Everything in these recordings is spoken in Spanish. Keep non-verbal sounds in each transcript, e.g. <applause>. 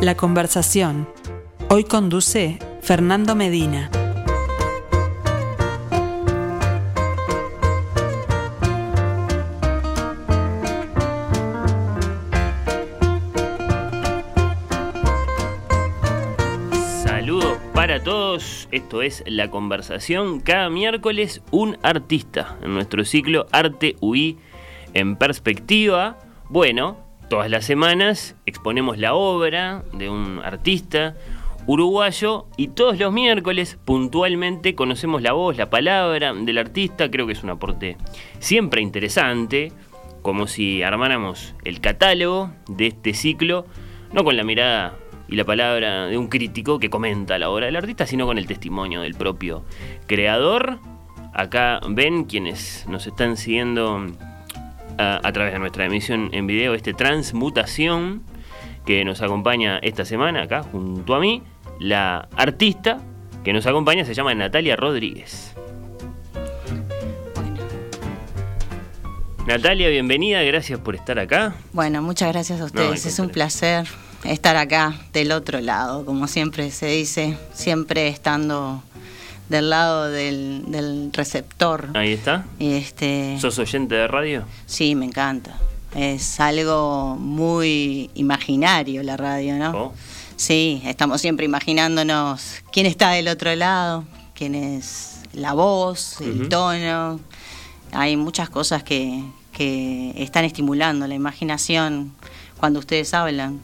La conversación. Hoy conduce Fernando Medina. Saludos para todos, esto es La Conversación, cada miércoles un artista en nuestro ciclo Arte UI en perspectiva. Bueno, todas las semanas exponemos la obra de un artista uruguayo y todos los miércoles puntualmente conocemos la voz, la palabra del artista, creo que es un aporte siempre interesante, como si armáramos el catálogo de este ciclo, no con la mirada y la palabra de un crítico que comenta la obra del artista, sino con el testimonio del propio creador. Acá ven quienes nos están siguiendo a, a través de nuestra emisión en video, este Transmutación que nos acompaña esta semana acá junto a mí. La artista que nos acompaña se llama Natalia Rodríguez. Natalia, bienvenida, gracias por estar acá. Bueno, muchas gracias a ustedes. es un placer estar acá del otro lado, como siempre se dice, siempre estando del lado del, del receptor. Ahí está. Y este, ¿Sos oyente de radio? sí, me encanta. Es algo muy imaginario la radio, ¿no? Oh. Sí, estamos siempre imaginándonos quién está del otro lado, quién es la voz, el tono. Hay muchas cosas que, que están estimulando la imaginación cuando ustedes hablan,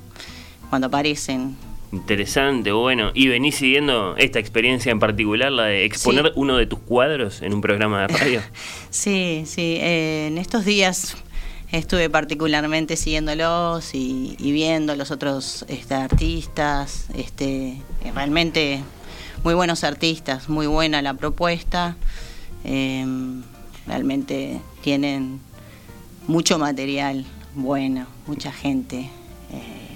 cuando aparecen. Interesante, bueno. ¿Y venís siguiendo esta experiencia en particular, la de exponer Sí. uno de tus cuadros en un programa de radio? <laughs> Sí, sí, eh, en estos días estuve particularmente siguiéndolos y, y viendo los otros este, artistas, este, eh, realmente muy buenos artistas, muy buena la propuesta, eh, realmente tienen mucho material bueno, mucha gente, eh,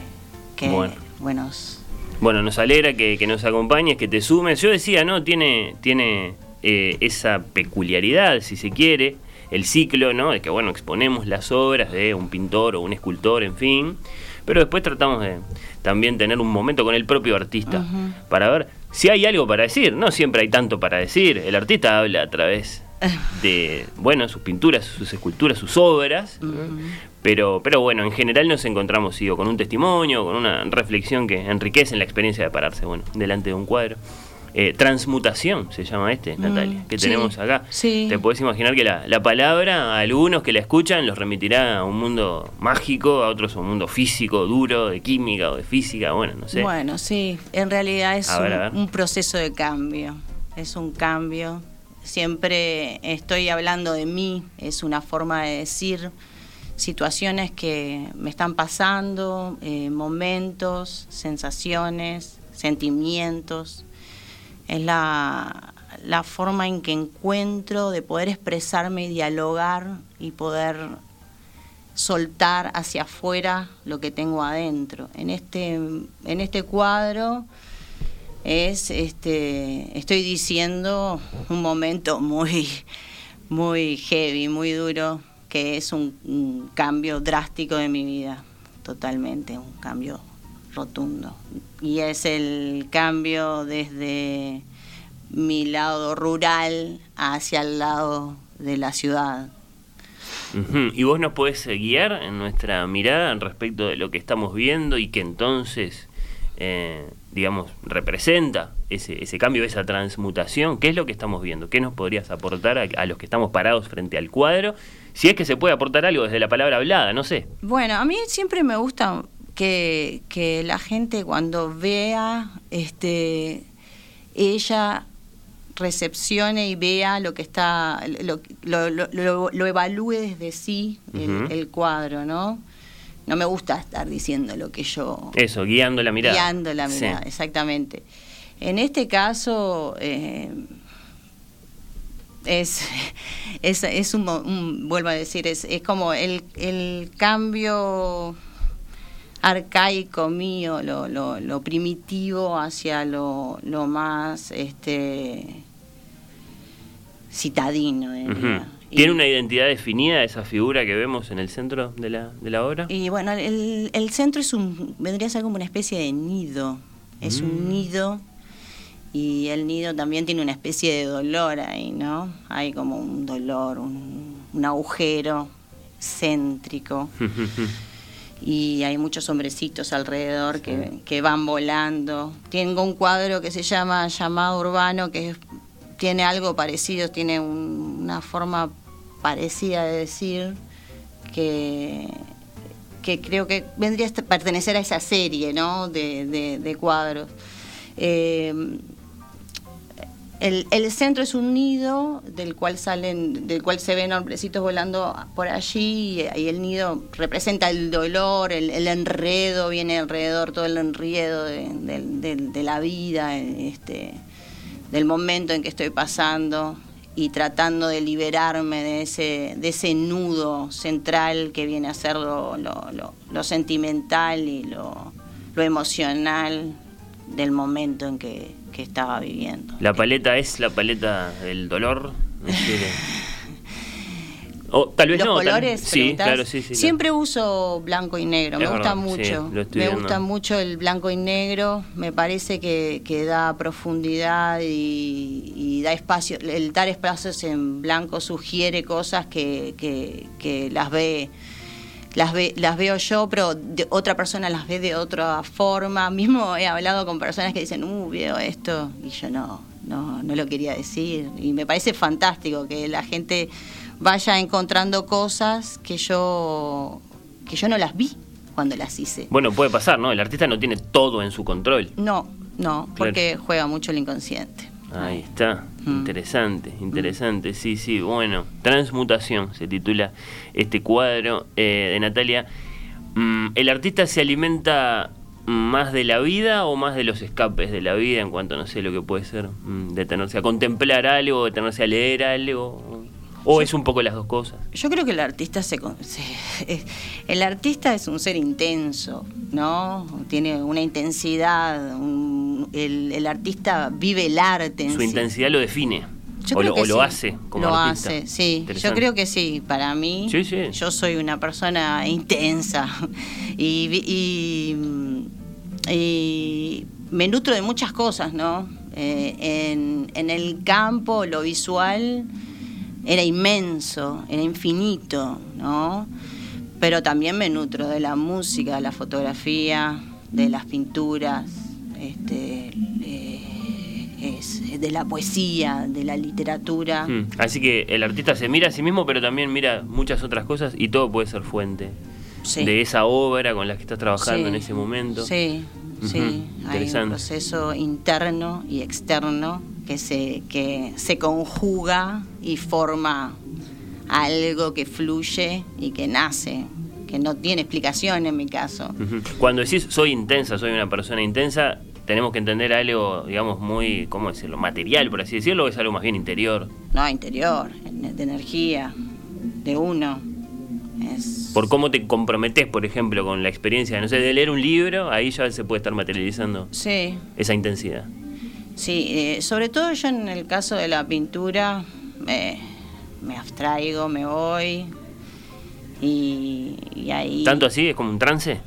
que Bueno. buenos... Bueno, nos alegra que, que nos acompañes, que te sumes. Yo decía, ¿no? Tiene, tiene eh, esa peculiaridad, si se quiere, el ciclo, ¿no? De que, bueno, exponemos las obras de un pintor o un escultor, en fin. Pero después tratamos de también tener un momento con el propio artista para ver si hay algo para decir. No siempre hay tanto para decir. El artista habla a través de, bueno, sus pinturas, sus esculturas, sus obras. Pero, pero bueno, en general nos encontramos digo, con un testimonio, con una reflexión que enriquece la experiencia de pararse, bueno, delante de un cuadro. Eh, transmutación se llama este, Natalia, que Mm, sí, tenemos acá. sí. Te podés imaginar que la, la palabra, a algunos que la escuchan, los remitirá a un mundo mágico, a otros a un mundo físico, duro, de química o de física, bueno, no sé. Bueno, sí, en realidad es ver, un proceso de cambio, es un cambio. Siempre estoy hablando de mí, es una forma de decir situaciones que me están pasando, eh, momentos, sensaciones, sentimientos. Es la, la forma en que encuentro de poder expresarme y dialogar y poder soltar hacia afuera lo que tengo adentro. En este, en este cuadro es este estoy diciendo un momento muy muy heavy, muy duro, que es un, cambio drástico de mi vida, totalmente, un cambio rotundo. Y es el cambio desde mi lado rural hacia el lado de la ciudad. Y vos nos podés guiar en nuestra mirada respecto de lo que estamos viendo y que entonces, eh, digamos, representa ese, ese cambio, esa transmutación. ¿Qué es lo que estamos viendo? ¿Qué nos podrías aportar a, a los que estamos parados frente al cuadro? Si es que se puede aportar algo desde la palabra hablada, no sé. Bueno, a mí siempre me gusta que, que la gente cuando vea, este, ella recepcione y vea lo que está, lo, lo, lo- evalúe desde sí el cuadro, ¿no? No me gusta estar diciendo lo que yo Eso, guiando la mirada. guiando la Sí. mirada, exactamente. En este caso eh, es, <laughs> es, es un, vuelvo a decir, es, es como el, el cambio arcaico mío, lo, lo, lo primitivo hacia lo, lo más este citadino, diría. Ujú. ¿Tiene una identidad definida esa figura que vemos en el centro de la, de la obra? Y bueno, el, el, centro es un, vendría a ser como una especie de nido. Es un mm. nido y el nido también tiene una especie de dolor ahí, ¿no? Hay como un dolor, un, un agujero céntrico. <laughs> y hay muchos hombrecitos alrededor que, que, van volando. Tengo un cuadro que se llama Llamado Urbano, que tiene algo parecido, tiene una forma parecida de decir que, que creo que vendría a pertenecer a esa serie ¿no? de, de, cuadros. Eh, el, centro es un nido del cual salen, del cual se ven hombrecitos volando por allí y, el nido representa el dolor, el, enredo, viene alrededor todo el enredo de, la vida, este, del momento en que estoy pasando y tratando de liberarme de ese, de ese nudo central que viene a ser lo, lo, sentimental y lo, lo emocional del momento en que, estaba viviendo. ¿La paleta es la paleta del dolor? <laughs> O tal vez Los no. colores, sí, claro, sí, sí. Siempre uso blanco y negro, me gusta mucho. me gusta mucho el blanco y negro, me parece que, que da profundidad y, da espacio. El dar espacios en blanco sugiere cosas que, que, que las ve las, ve, las veo yo, pero otra persona las ve de otra forma. Mismo he hablado con personas que dicen, uh, veo esto, y yo no, no, no lo quería decir. Y me parece fantástico que la gente vaya encontrando cosas que yo, que yo no las vi cuando las hice. Bueno, puede pasar, ¿no? El artista no tiene todo en su control. No, no, porque juega mucho el inconsciente. Ahí está, mm. interesante, interesante, sí, sí, bueno, Transmutación se titula este cuadro eh, de Natalia. Mm, ¿El artista se alimenta más de la vida o más de los escapes de la vida en cuanto, no sé, lo que puede ser mm, detenerse a contemplar algo, detenerse a leer algo? ¿O es un poco las dos cosas? Yo creo que el artista se, el artista es un ser intenso, ¿no? Tiene una intensidad, el, artista vive el arte. Su intensidad lo define. o, lo, hace como lo hace, sí. Yo creo que sí. Para mí, yo soy una persona intensa <laughs> y, y, me nutro de muchas cosas, ¿no? Eh, en, en el campo, lo visual era inmenso, era infinito, ¿no? Pero también me nutro de la música, de la fotografía, de las pinturas, este, de la poesía, de la literatura. Hmm. Así que el artista se mira a sí mismo, pero también mira muchas otras cosas y todo puede ser fuente de esa obra con la que estás trabajando en ese momento. Sí, sí, hay un proceso interno y externo que se, que se conjuga y forma algo que fluye y que nace, que no tiene explicación en mi caso. Cuando decís soy intensa, soy una persona intensa, tenemos que entender algo, digamos, muy, ¿cómo decirlo?, material, por así decirlo, o es algo más bien interior. No, interior, de energía, de uno. Por cómo te comprometes, por ejemplo, con la experiencia, no sé, de leer un libro, ahí ya se puede estar materializando sí. esa intensidad. Sí, eh, sobre todo yo en el caso de la pintura me abstraigo, me voy y, ahí... ¿Tanto así? ¿Es como un trance?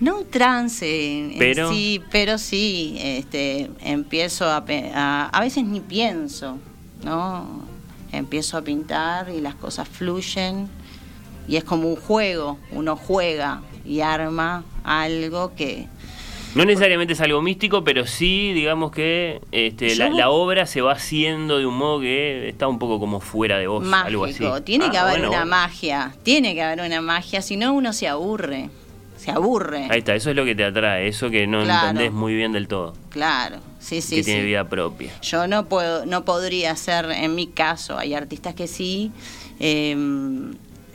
No un trance, pero sí, pero sí, este, empiezo a, a, a veces ni pienso, ¿no? Empiezo a pintar y las cosas fluyen y es como un juego, uno juega y arma algo que... No necesariamente es algo místico, pero sí, digamos que este, la, obra se va haciendo de un modo que está un poco como fuera de vos, algo así. Tiene que ah, haber una magia, tiene que haber una magia, si no uno se aburre, se aburre. Ahí está, eso es lo que te atrae, eso que no entendés muy bien del todo. Claro, sí, sí. Que tiene vida propia. Yo no puedo, no podría ser, en mi caso, hay artistas que sí. Eh,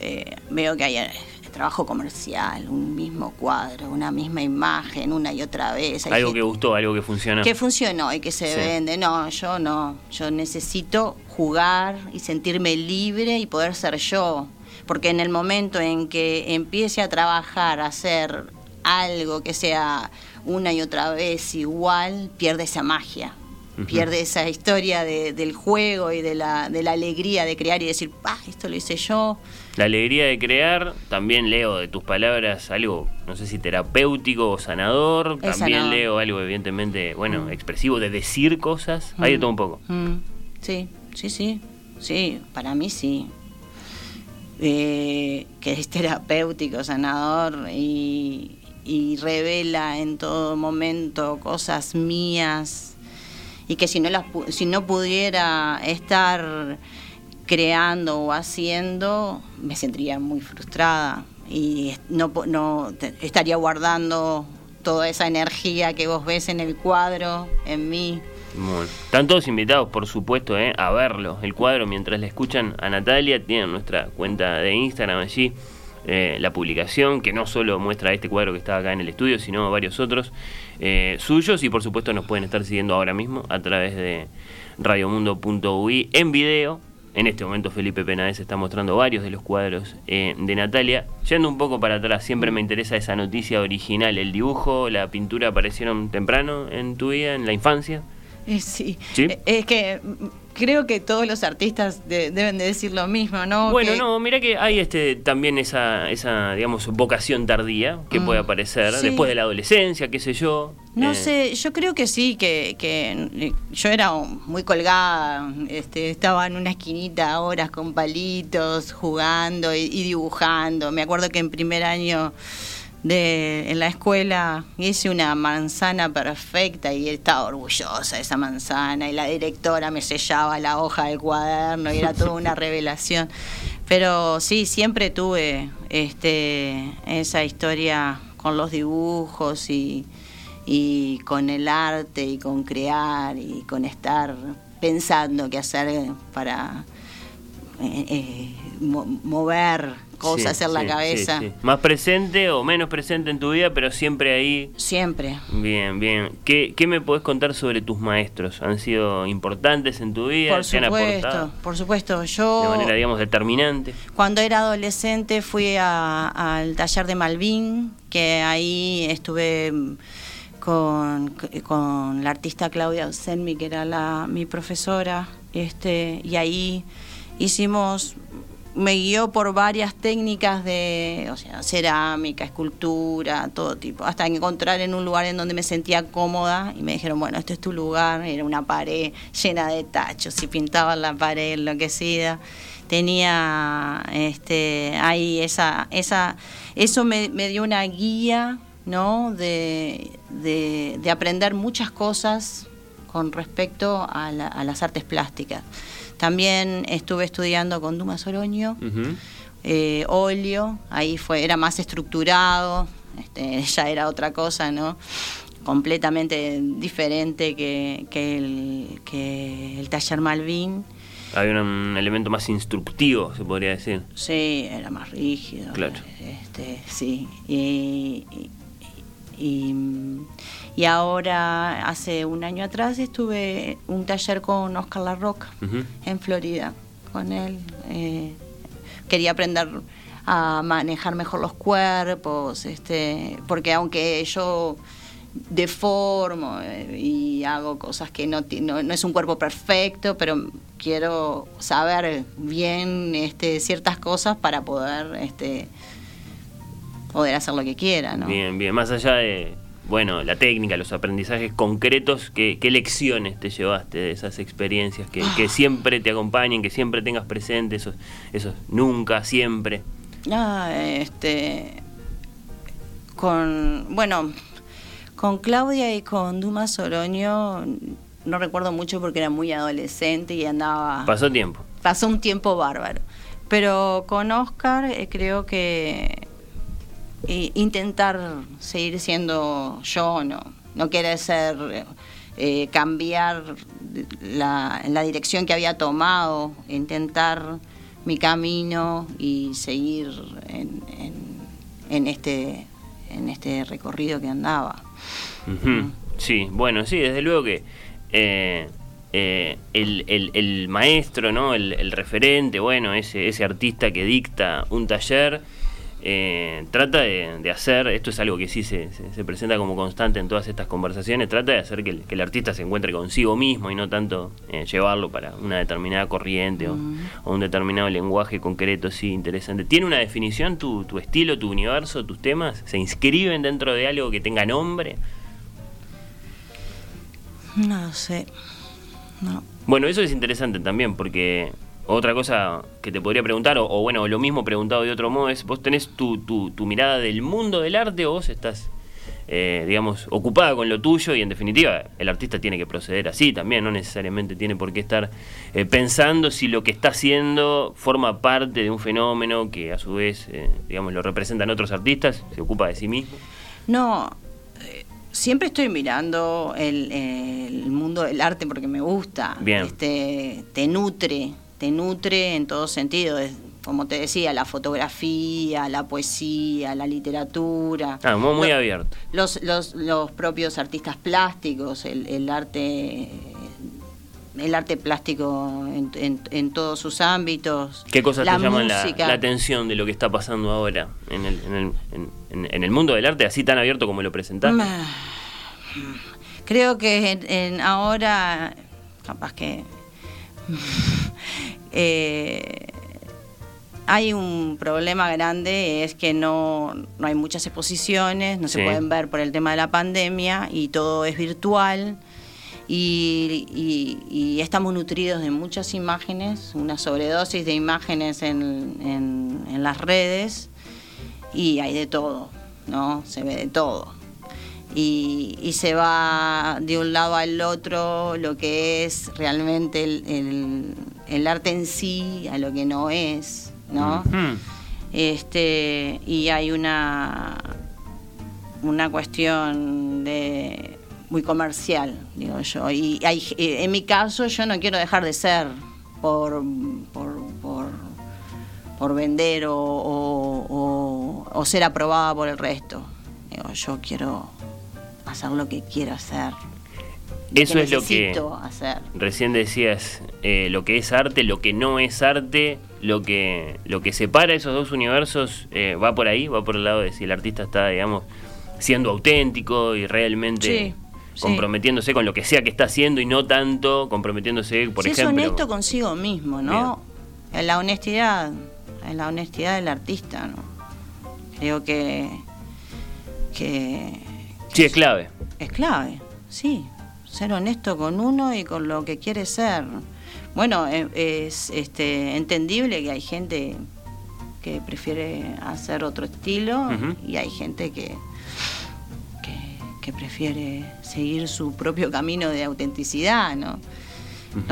eh, veo que hay eh, trabajo comercial, un mismo cuadro, una misma imagen, una y otra vez. algo que gustó, algo que funcionó. Que funcionó y que se vende. No, yo no. Yo necesito jugar y sentirme libre y poder ser yo. Porque en el momento en que empiece a trabajar, a hacer algo que sea una y otra vez igual, pierde esa magia. Pierde esa historia del juego y de la, de la alegría de crear y decir, ah, esto lo hice yo. La alegría de crear, también leo de tus palabras algo, no sé si terapéutico o sanador, también leo algo evidentemente, bueno, mm. expresivo de decir cosas, hay de mm. todo un poco. Mm. Sí, sí, sí, sí, para mí sí. Eh, que es terapéutico, sanador y, y revela en todo momento cosas mías y que si no, las, si no pudiera estar creando o haciendo, me sentiría muy frustrada y no, no estaría guardando toda esa energía que vos ves en el cuadro, en mí. Están todos invitados, por supuesto, eh, a verlo, el cuadro, mientras le escuchan a Natalia, tienen nuestra cuenta de Instagram allí, eh, la publicación, que no solo muestra este cuadro que está acá en el estudio, sino varios otros eh, suyos, y por supuesto nos pueden estar siguiendo ahora mismo a través de radiomundo.ui en video. En este momento Felipe Penades está mostrando varios de los cuadros de Natalia. Yendo un poco para atrás, siempre me interesa esa noticia original. ¿El dibujo, la pintura aparecieron temprano en tu vida, en la infancia? Sí. Eh, es que creo que todos los artistas deben de decir lo mismo, ¿no? Bueno, no, mira que hay este también esa, esa digamos, vocación tardía que mm, puede aparecer después de la adolescencia, qué sé yo. No eh. sé, yo creo que sí, que, que yo era muy colgada, este, estaba en una esquinita horas con palitos, jugando y dibujando. Me acuerdo que en primer año de, en la escuela hice una manzana perfecta y estaba orgullosa de esa manzana y la directora me sellaba la hoja del cuaderno y era toda una <laughs> revelación. Pero sí, siempre tuve este, esa historia con los dibujos y, y con el arte y con crear y con estar pensando qué hacer para eh, eh, mover cosas en la cabeza. Más presente o menos presente en tu vida, pero siempre ahí. Siempre. Bien, bien. ¿Qué, qué me podés contar sobre tus maestros? ¿Han sido importantes en tu vida? Por supuesto, por supuesto. Yo. De manera, digamos, determinante. Cuando era adolescente fui al taller de Malvin, que ahí estuve con, con la artista Claudia Senmi, que era la, mi profesora, este, y ahí hicimos me guió por varias técnicas de o sea, cerámica, escultura, todo tipo, hasta encontrar en un lugar en donde me sentía cómoda y me dijeron, bueno, este es tu lugar, era una pared llena de tachos y pintaba la pared enloquecida. Tenía este ahí esa esa eso me, dio una guía, ¿no? De, de, aprender muchas cosas con respecto a las artes plásticas. También estuve estudiando con Dumas Oroño, eh, óleo, ahí fue, era más estructurado, este, <laughs> ya era otra cosa, ¿no? completamente diferente que, el, que el taller Malvin. Hay un, elemento más instructivo, se podría decir. Sí, era más rígido. Claro. Este, sí. y, y ahora, hace un año atrás, estuve un taller con Oscar Larroca en Florida, con él. Eh, quería aprender a manejar mejor los cuerpos, este, porque aunque yo deformo eh, y hago cosas que no, no, no, es un cuerpo perfecto, pero quiero saber bien este, ciertas cosas para poder este, poder hacer lo que quiera. ¿no? Bien, bien, más allá de bueno, la técnica, los aprendizajes concretos, ¿qué, lecciones te llevaste de esas experiencias que, que, siempre te acompañen, que siempre tengas presente, esos, esos nunca, siempre? Ah, este, con, bueno, con Claudia y con Dumas Soroño no recuerdo mucho porque era muy adolescente y andaba... Pasó tiempo. Pasó un tiempo bárbaro. Pero con Oscar eh, creo que intentar seguir siendo yo, no, no quiere ser eh, cambiar la, la dirección que había tomado, intentar mi camino y seguir en, en, este en este recorrido que andaba. Sí, bueno, sí, desde luego que eh, eh, el, el, el, maestro, ¿no? El, el, referente, bueno, ese, ese artista que dicta un taller, eh, trata de, hacer, esto es algo que sí se, se, presenta como constante en todas estas conversaciones, trata de hacer que el, artista se encuentre consigo mismo y no tanto eh, llevarlo para una determinada corriente o, un determinado lenguaje concreto, sí, interesante. ¿Tiene una definición tu, tu estilo, tu universo, tus temas? ¿Se inscriben dentro de algo que tenga nombre? No sé. No. Bueno, eso es interesante también porque otra cosa que te podría preguntar, o, bueno, lo mismo preguntado de otro modo, es, ¿vos tenés tu, tu, mirada del mundo del arte o vos estás, eh, digamos, ocupada con lo tuyo y en definitiva el artista tiene que proceder así también, no necesariamente tiene por qué estar eh, pensando si lo que está haciendo forma parte de un fenómeno que a su vez, eh, digamos, lo representan otros artistas, se ocupa de sí mismo? No, siempre estoy mirando el, el, mundo del arte porque me gusta. Bien. Este, te nutre te nutre en todo sentido, como te decía, la fotografía, la poesía, la literatura. Ah, muy, abierto. Los, los, los, propios artistas plásticos, el, el arte el arte plástico en, en, todos sus ámbitos. ¿Qué cosas te llaman la, atención de lo que está pasando ahora en el, en, el, en, el mundo del arte, así tan abierto como lo presentaste? Creo que ahora, capaz que <laughs> eh, hay un problema grande, es que no, no hay muchas exposiciones, no se pueden ver por el tema de la pandemia y todo es virtual. Y, estamos nutridos de muchas imágenes, una sobredosis de imágenes en, en las redes y hay de todo, ¿no? Se ve de todo y, se va de un lado al otro lo que es realmente el, arte en sí a lo que no es, ¿no? Este, y hay una, una cuestión de muy comercial, digo yo. Y hay, en mi caso yo no quiero dejar de ser por, por, por, vender o, o, o, ser aprobada por el resto. Digo, yo quiero hacer lo que quiero hacer. Eso es lo que hacer. recién decías, eh, lo que es arte, lo que no es arte, lo que, lo que separa esos dos universos eh, va por ahí, va por el lado de si el artista está, digamos, siendo auténtico y realmente comprometiéndose con lo que sea que está haciendo y no tanto comprometiéndose, por ejemplo. Es honesto consigo mismo, ¿no? En la honestidad, en la honestidad del artista, ¿no? Creo que, que Sí, es clave. Es clave, sí. Ser honesto con uno y con lo que quiere ser. Bueno, e, es este, entendible que hay gente que prefiere hacer otro estilo y hay gente que, que, prefiere seguir su propio camino de autenticidad, ¿no?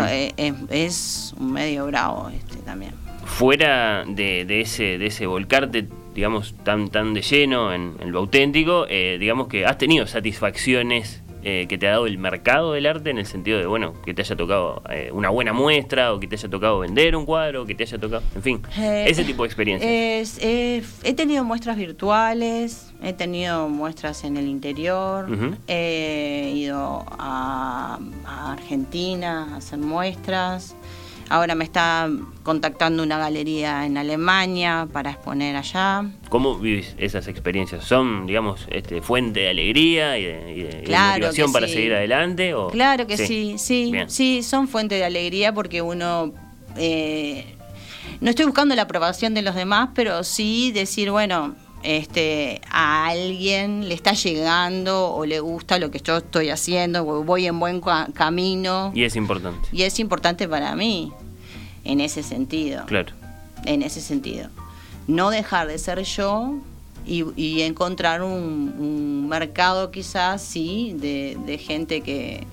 E, es, un medio bravo este también. Fuera de, de ese, de ese volcarte digamos, tan, tan de lleno en, lo auténtico, eh, digamos que has tenido satisfacciones eh, que te ha dado el mercado del arte en el sentido de, bueno, que te haya tocado eh, una buena muestra o que te haya tocado vender un cuadro, que te haya tocado, en fin, ese tipo de experiencias. he tenido muestras virtuales, he tenido muestras en el interior, he ido a, a Argentina a hacer muestras. Ahora me está contactando una galería en Alemania para exponer allá. ¿Cómo vivís esas experiencias? ¿Son, digamos, este, fuente de alegría y de, motivación para seguir adelante? O? Claro que sí, sí, sí, son fuente de alegría porque uno... Eh, no estoy buscando la aprobación de los demás, pero sí decir, bueno, este, a alguien le está llegando o le gusta lo que yo estoy haciendo, voy en buen camino. Y es importante. Y es importante para mí, en ese sentido. Claro. En ese sentido. No dejar de ser yo y, encontrar un, mercado quizás, sí, de, gente que,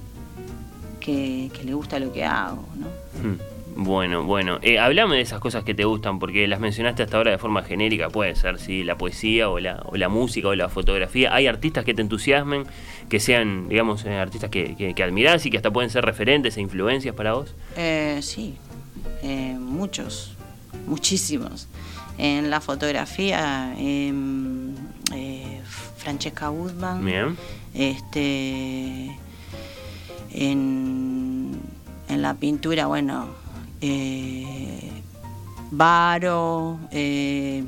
que, le gusta lo que hago, ¿no? Hmm. Bueno, bueno. Eh, hablame de esas cosas que te gustan, porque las mencionaste hasta ahora de forma genérica. Puede ser, sí, la poesía o la, o la música o la fotografía. ¿Hay artistas que te entusiasmen, que sean, digamos, eh, artistas que, que, admirás y que hasta pueden ser referentes e influencias para vos? Eh, sí, eh, muchos, muchísimos. En la fotografía, em, Francesca Woodman. Este, en, en la pintura, bueno, eh, Varo, eh,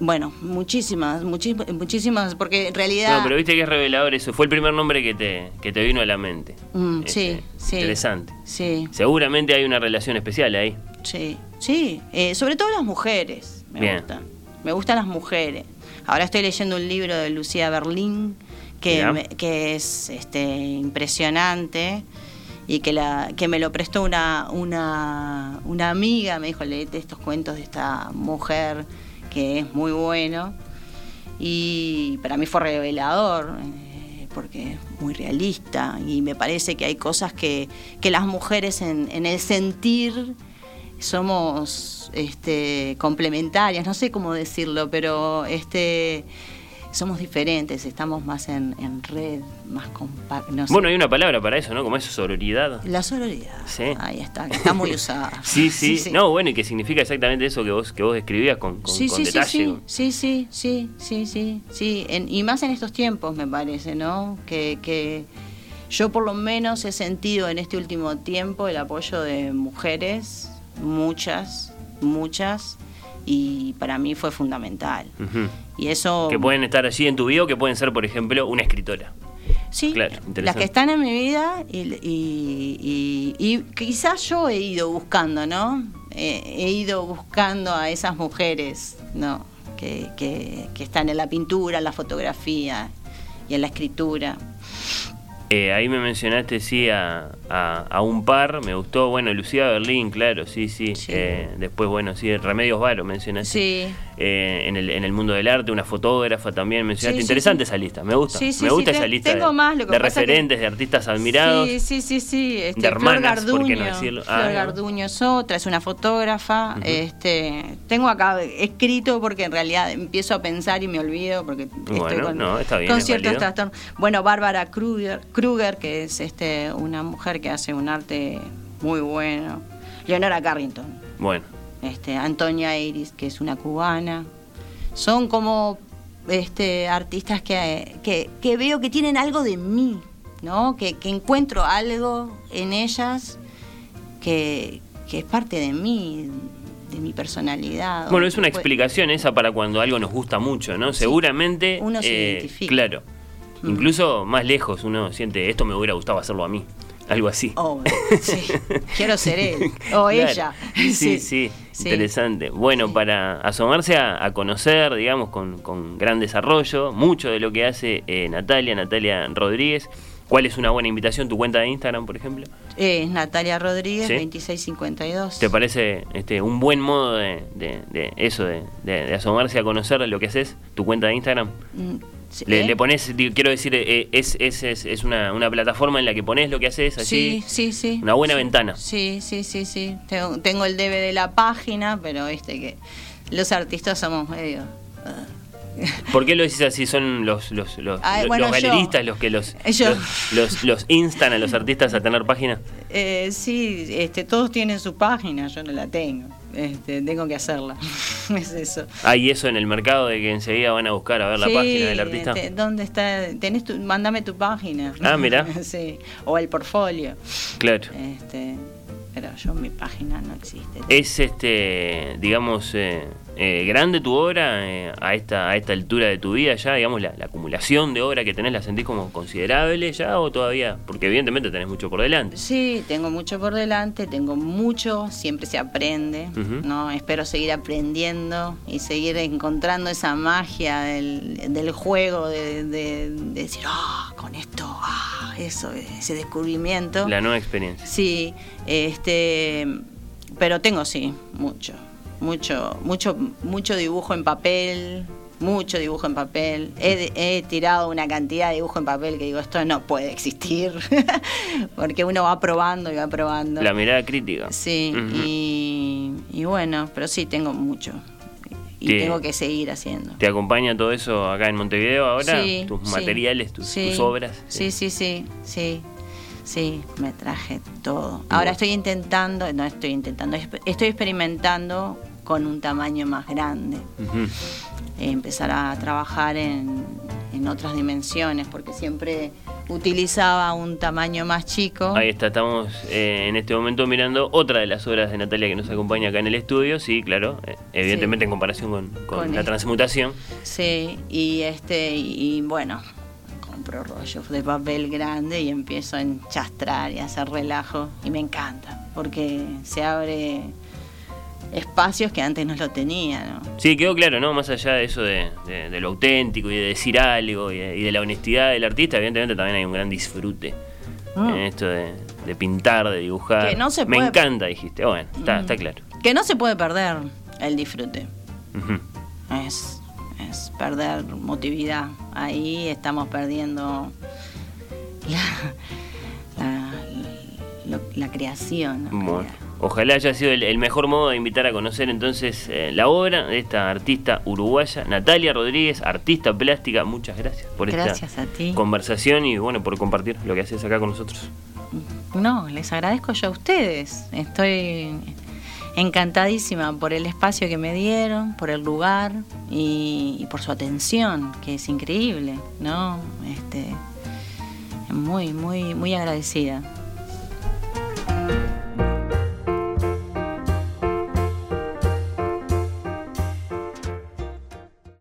bueno, muchísimas, muchísimas, porque en realidad... No, pero viste que es revelador eso, fue el primer nombre que te, que te vino a la mente. Mm, sí, Este, sí. Interesante. Sí, Seguramente hay una relación especial ahí. sí, sí. Eh, sobre todo las mujeres me Bien. gustan. Me gustan las mujeres. Ahora estoy leyendo un libro de Lucía Berlín que, me- que es este, impresionante y que, la, que me lo prestó una, una, una amiga. Me dijo, leete estos cuentos de esta mujer que es muy bueno. Y para mí fue revelador. eh, porque es muy realista y me parece que hay cosas que, que las mujeres en, el sentir somos este, complementarias, no sé cómo decirlo, pero este, somos diferentes, estamos más en, en red, más compactos. No sé. Bueno, hay una palabra para eso, ¿no? Como es sororidad. La sororidad, Sí. ahí está, que está muy usada. <laughs> Sí, sí, No, bueno, y que significa exactamente eso que vos, que vos describías con, con, Sí, detalle. sí, sí, sí, sí, sí, sí, sí, En- y más en estos tiempos me parece, ¿no? Que, que yo por lo menos he sentido en este último tiempo el apoyo de mujeres, muchas, muchas, y para mí fue fundamental. Ujú. Y eso... Que pueden estar allí en tu vida o que pueden ser, por ejemplo, una escritora. Sí, Claro, las que están en mi vida y, y- y- y quizás yo he ido buscando, ¿no? He ido buscando a esas mujeres, ¿no? Que, que- que están en la pintura, en la fotografía y en la escritura. Eh, ahí me mencionaste, sí, a, a, a un par, me gustó, bueno, Lucía Berlín, claro, sí, sí. Sí. Eh, después, bueno, sí, Remedios Varo mencionaste. Sí. Eh, en, el, en el mundo del arte, una fotógrafa también mencionaste. Sí, Interesante sí. esa lista, me gusta. Sí, sí, me sí, gusta te- esa lista tengo de, más, lo que de pasa que- referentes, de artistas admirados. Sí, sí, sí, sí. Este, de hermanas, Flor ¿por qué Garduño. no decirlo? Flor Ah. Garduño es otra, es una fotógrafa. Este, tengo acá escrito porque en realidad empiezo a pensar y me olvido porque estoy Bueno, con, no, está bien, con es ciertos trastornos. Bueno, Bárbara Kruger, Kruger, que es este, una mujer que hace un arte muy bueno. Leonora Carrington. Bueno, Este, Antonia Iris, que es una cubana. Son como este, artistas que, que, que veo que tienen algo de mí, ¿no? Que, que encuentro algo en ellas que, que es parte de mí, de mi personalidad. bueno, es una Pues- explicación esa para cuando algo nos gusta mucho, ¿no? Seguramente. uno se eh, identifica. Claro. Mm. Incluso más lejos uno siente, esto me hubiera gustado hacerlo a mí. Algo así. Oh, sí. <laughs> Quiero ser él. O <laughs> Claro. ella. Sí, sí, Sí. interesante. Bueno, para asomarse a, a conocer, digamos, con, con gran desarrollo, mucho de lo que hace eh, Natalia, Natalia Rodríguez. ¿Cuál es una buena invitación? ¿Tu cuenta de Instagram, por ejemplo? Es Natalia Rodríguez, Sí. 2652. ¿Te parece este, un buen modo de, de- de eso, de, de- de asomarse a conocer lo que haces? ¿Tu cuenta de Instagram? Mm, sí, Le, ¿eh? le pones, digo, quiero decir, eh, es, es, es, es una, una plataforma en la que pones lo que haces así. Sí, sí, sí. Una buena Sí. ventana. Sí, sí, sí, sí. Tengo, tengo el debe de la página, pero viste que los artistas somos medio... ah. <laughs> ¿Por qué lo decís así? ¿Son los, los, los, Ay, los- bueno, los yo- galeristas los que <laughs> los, los, instan a los artistas a tener página? Eh, sí, este, todos tienen su página, yo no la tengo. Este, tengo que hacerla. <laughs> es eso. ¿Hay eso en el mercado de que enseguida van a buscar a ver la página del artista? este, ¿Dónde está? Tenés tu, mándame tu página. Ah, mirá. sí, o el portfolio. Claro. Este, pero yo mi página no existe. ¿Es este, digamos, eh, eh, grande tu obra eh, a esta a esta altura de tu vida ya? Digamos, la, la acumulación de obra que tenés, ¿la sentís como considerable ya o todavía? Porque evidentemente tenés mucho por delante. Sí, tengo mucho por delante, tengo mucho, siempre se aprende. ¿no? Espero seguir aprendiendo y seguir encontrando esa magia del, del juego, de, de- de decir, ah, con esto, ah, eso, ese descubrimiento. La nueva experiencia. Sí, este, pero tengo sí, mucho, mucho, mucho, mucho dibujo en papel, mucho dibujo en papel. He, he tirado una cantidad de dibujo en papel que digo, esto no puede existir, <laughs> porque uno va probando y va probando. La mirada crítica. Sí, y, y bueno, pero sí tengo mucho. Y Te- tengo que seguir haciendo. ¿Te acompaña todo eso acá en Montevideo ahora? Sí, ¿Tus sí. materiales, tus, tus obras? Sí, sí, sí, sí. Sí, me traje todo. Ahora estoy intentando, no estoy intentando, estoy experimentando con un tamaño más grande. Eh, empezar a trabajar en, en otras dimensiones, porque siempre utilizaba un tamaño más chico. Ahí está, estamos eh, en este momento mirando otra de las obras de Natalia que nos acompaña acá en el estudio, sí, claro, eh, evidentemente en comparación con, con, la transmutación. Sí, y este, y bueno, compro rollos de papel grande y empiezo a enchastrar y a hacer relajo y me encanta, porque se abre espacios que antes no lo tenía. ¿no? Sí, quedó claro, ¿no? Más allá de eso de, lo auténtico y de decir algo y de, la honestidad del artista, evidentemente también hay un gran disfrute mm. en esto de, pintar, de dibujar. Me encanta, dijiste. Bueno, está, está, claro. Que no se puede perder el disfrute. es, es perder motividad. Ahí estamos perdiendo la, la, creación. Ojalá haya sido el, mejor modo de invitar a conocer entonces eh, la obra de esta artista uruguaya, Natalia Rodríguez, artista plástica. Muchas gracias por esta conversación y bueno, por compartir lo que haces acá con nosotros. No, les agradezco yo a ustedes. Estoy encantadísima por el espacio que me dieron, por el lugar y, por su atención, que es increíble, ¿no? Este, muy, muy, muy agradecida.